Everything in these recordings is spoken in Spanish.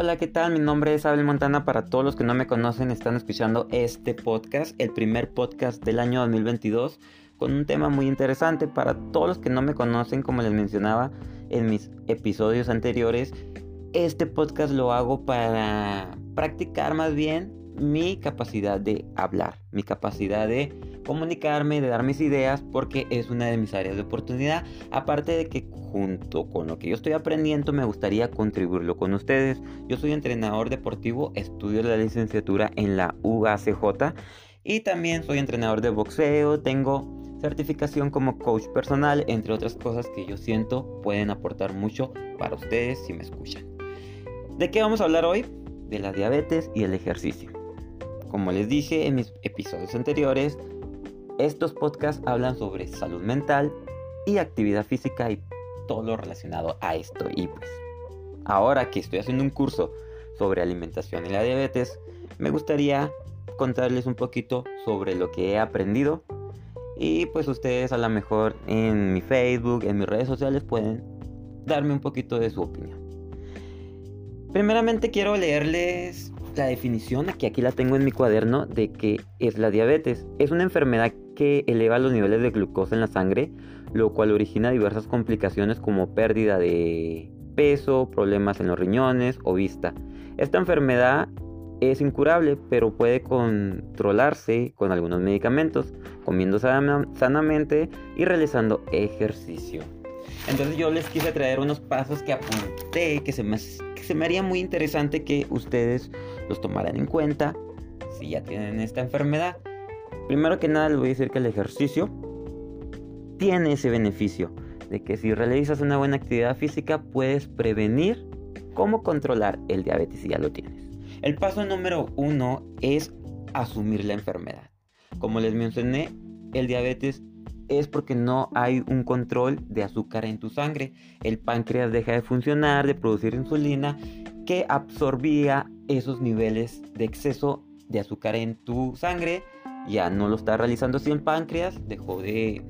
Hola, ¿qué tal? Mi nombre es Abel Montana. Para todos los que no me conocen, están escuchando este podcast, el primer podcast del año 2022, con un tema muy interesante. Para todos los que no me conocen, como les mencionaba en mis episodios anteriores, este podcast lo hago para practicar más bien mi capacidad de hablar, mi capacidad de comunicarme, de dar mis ideas, porque es una de mis áreas de oportunidad. Aparte de que junto con lo que yo estoy aprendiendo, me gustaría contribuirlo con ustedes. Yo soy entrenador deportivo, estudio la licenciatura en la UACJ y también soy entrenador de boxeo, tengo certificación como coach personal, entre otras cosas que yo siento pueden aportar mucho para ustedes si me escuchan. ¿De qué vamos a hablar hoy? De la diabetes y el ejercicio. Como les dije en mis episodios anteriores, estos podcasts hablan sobre salud mental y actividad física y todo lo relacionado a esto. Y pues, ahora que estoy haciendo un curso sobre alimentación y la diabetes, me gustaría contarles un poquito sobre lo que he aprendido. Y pues ustedes a lo mejor en mi Facebook, en mis redes sociales pueden darme un poquito de su opinión. Primeramente quiero leerles la definición, que aquí la tengo en mi cuaderno, de qué es la diabetes. Es una enfermedad que eleva los niveles de glucosa en la sangre, lo cual origina diversas complicaciones como pérdida de peso, problemas en los riñones o vista. Esta enfermedad es incurable, pero puede controlarse con algunos medicamentos, comiendo sanamente y realizando ejercicio. Entonces yo les quise traer unos pasos que apunté, que se me, que se me haría muy interesante que ustedes los tomaran en cuenta si ya tienen esta enfermedad. Primero que nada les voy a decir que el ejercicio tiene ese beneficio de que si realizas una buena actividad física puedes prevenir cómo controlar el diabetes si ya lo tienes. El paso número uno es asumir la enfermedad. Como les mencioné, el diabetes es porque no hay un control de azúcar en tu sangre. El páncreas deja de funcionar, de producir insulina que absorbía esos niveles de exceso de azúcar en tu sangre ya no lo está realizando así el páncreas, dejó de,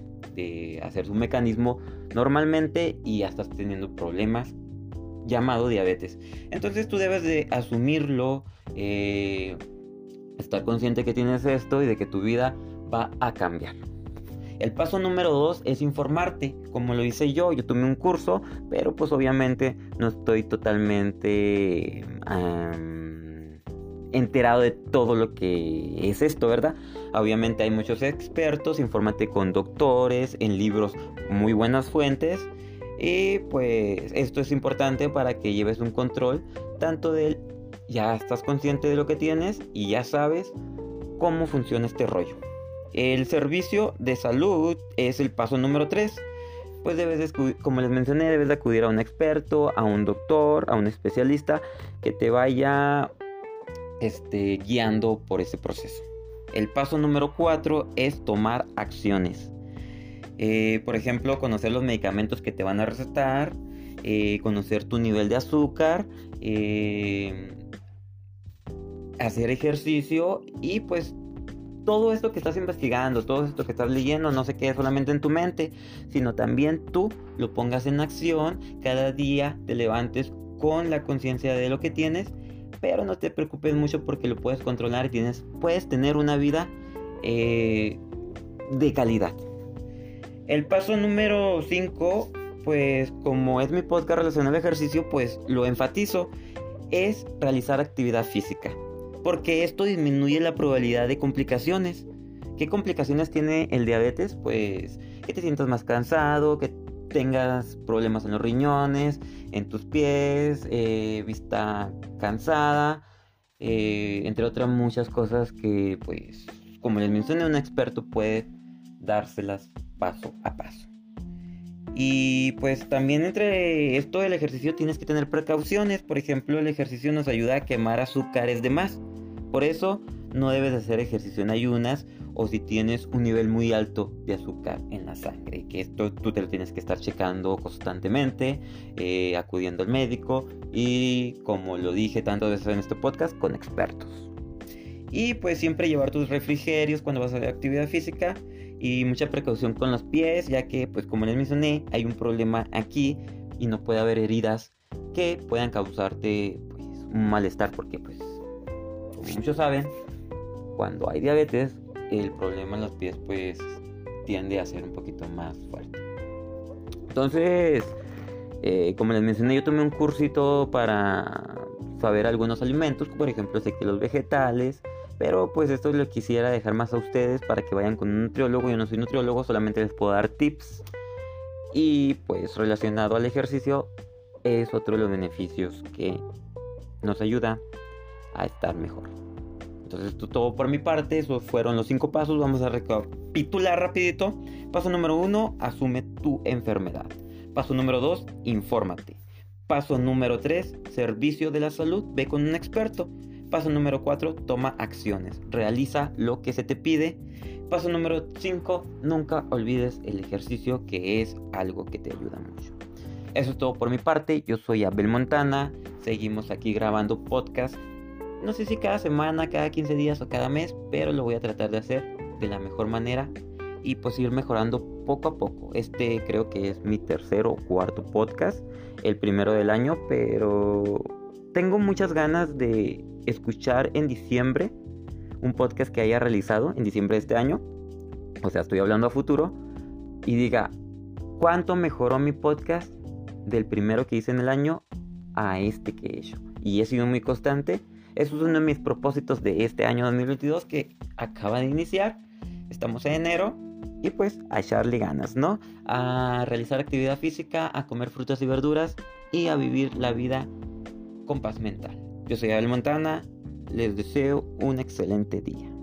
hacer su mecanismo normalmente y ya estás teniendo problemas llamado diabetes. Entonces tú debes de asumirlo, eh, estar consciente que tienes esto y de que tu vida va a cambiar. El paso número dos es informarte, como lo hice yo, yo tomé un curso, pero pues obviamente no estoy totalmente enterado de todo lo que es esto, ¿verdad? Obviamente hay muchos expertos, infórmate con doctores, en libros muy buenas fuentes. Y pues esto es importante para que lleves un control tanto del ya estás consciente de lo que tienes y ya sabes cómo funciona este rollo. El servicio de salud es el paso número 3. Pues debes, como les mencioné, debes de acudir a un experto, a un doctor, a un especialista que te vaya este, guiando por ese proceso. El paso número 4 es tomar acciones. Eh, por ejemplo, conocer los medicamentos que te van a recetar, eh, conocer tu nivel de azúcar, eh, hacer ejercicio y pues todo esto que estás investigando, todo esto que estás leyendo, no se quede solamente en tu mente, sino también tú lo pongas en acción, cada día te levantes con la conciencia de lo que tienes pero no te preocupes mucho porque lo puedes controlar y tienes, puedes tener una vida eh, de calidad. El paso número 5, pues como es mi podcast relacionado al ejercicio, pues lo enfatizo, es realizar actividad física. Porque esto disminuye la probabilidad de complicaciones. ¿Qué complicaciones tiene el diabetes? Pues que te sientas más cansado, que tengas problemas en los riñones, en tus pies, eh, vista cansada, eh, entre otras muchas cosas que, pues, como les mencioné, un experto puede dárselas paso a paso. Y pues también entre esto del ejercicio tienes que tener precauciones. Por ejemplo, el ejercicio nos ayuda a quemar azúcares de más. Por eso no debes hacer ejercicio en ayunas o si tienes un nivel muy alto de azúcar en la sangre, que esto tú te lo tienes que estar checando constantemente, eh, acudiendo al médico y como lo dije tantas veces en este podcast, con expertos. Y pues siempre llevar tus refrigerios cuando vas a hacer actividad física y mucha precaución con los pies, ya que pues como les mencioné, hay un problema aquí y no puede haber heridas que puedan causarte pues, un malestar porque pues como muchos saben, cuando hay diabetes el problema en los pies pues tiende a ser un poquito más fuerte. Entonces, eh, como les mencioné, yo tomé un cursito para saber algunos alimentos, por ejemplo, sé que los vegetales, pero pues esto lo quisiera dejar más a ustedes para que vayan con un nutriólogo. Yo no soy nutriólogo, solamente les puedo dar tips. Y pues relacionado al ejercicio es otro de los beneficios que nos ayuda a estar mejor. Entonces todo por mi parte, esos fueron los cinco pasos, vamos a recapitular rapidito. Paso número uno, asume tu enfermedad. Paso número dos, infórmate. Paso número tres, servicio de la salud, ve con un experto. Paso número cuatro, toma acciones, realiza lo que se te pide. Paso número cinco, nunca olvides el ejercicio que es algo que te ayuda mucho. Eso es todo por mi parte, yo soy Abel Montana, seguimos aquí grabando podcast no sé si cada semana, cada 15 días o cada mes, pero lo voy a tratar de hacer de la mejor manera y pues ir mejorando poco a poco. Este creo que es mi tercer o cuarto podcast, el primero del año, pero tengo muchas ganas de escuchar en diciembre un podcast que haya realizado en diciembre de este año. O sea, estoy hablando a futuro y diga, ¿cuánto mejoró mi podcast del primero que hice en el año a este que he hecho? Y he sido muy constante eso es uno de mis propósitos de este año 2022 que acaba de iniciar. Estamos en enero y pues a echarle ganas, ¿no? A realizar actividad física, a comer frutas y verduras y a vivir la vida con paz mental. Yo soy Abel Montana, les deseo un excelente día.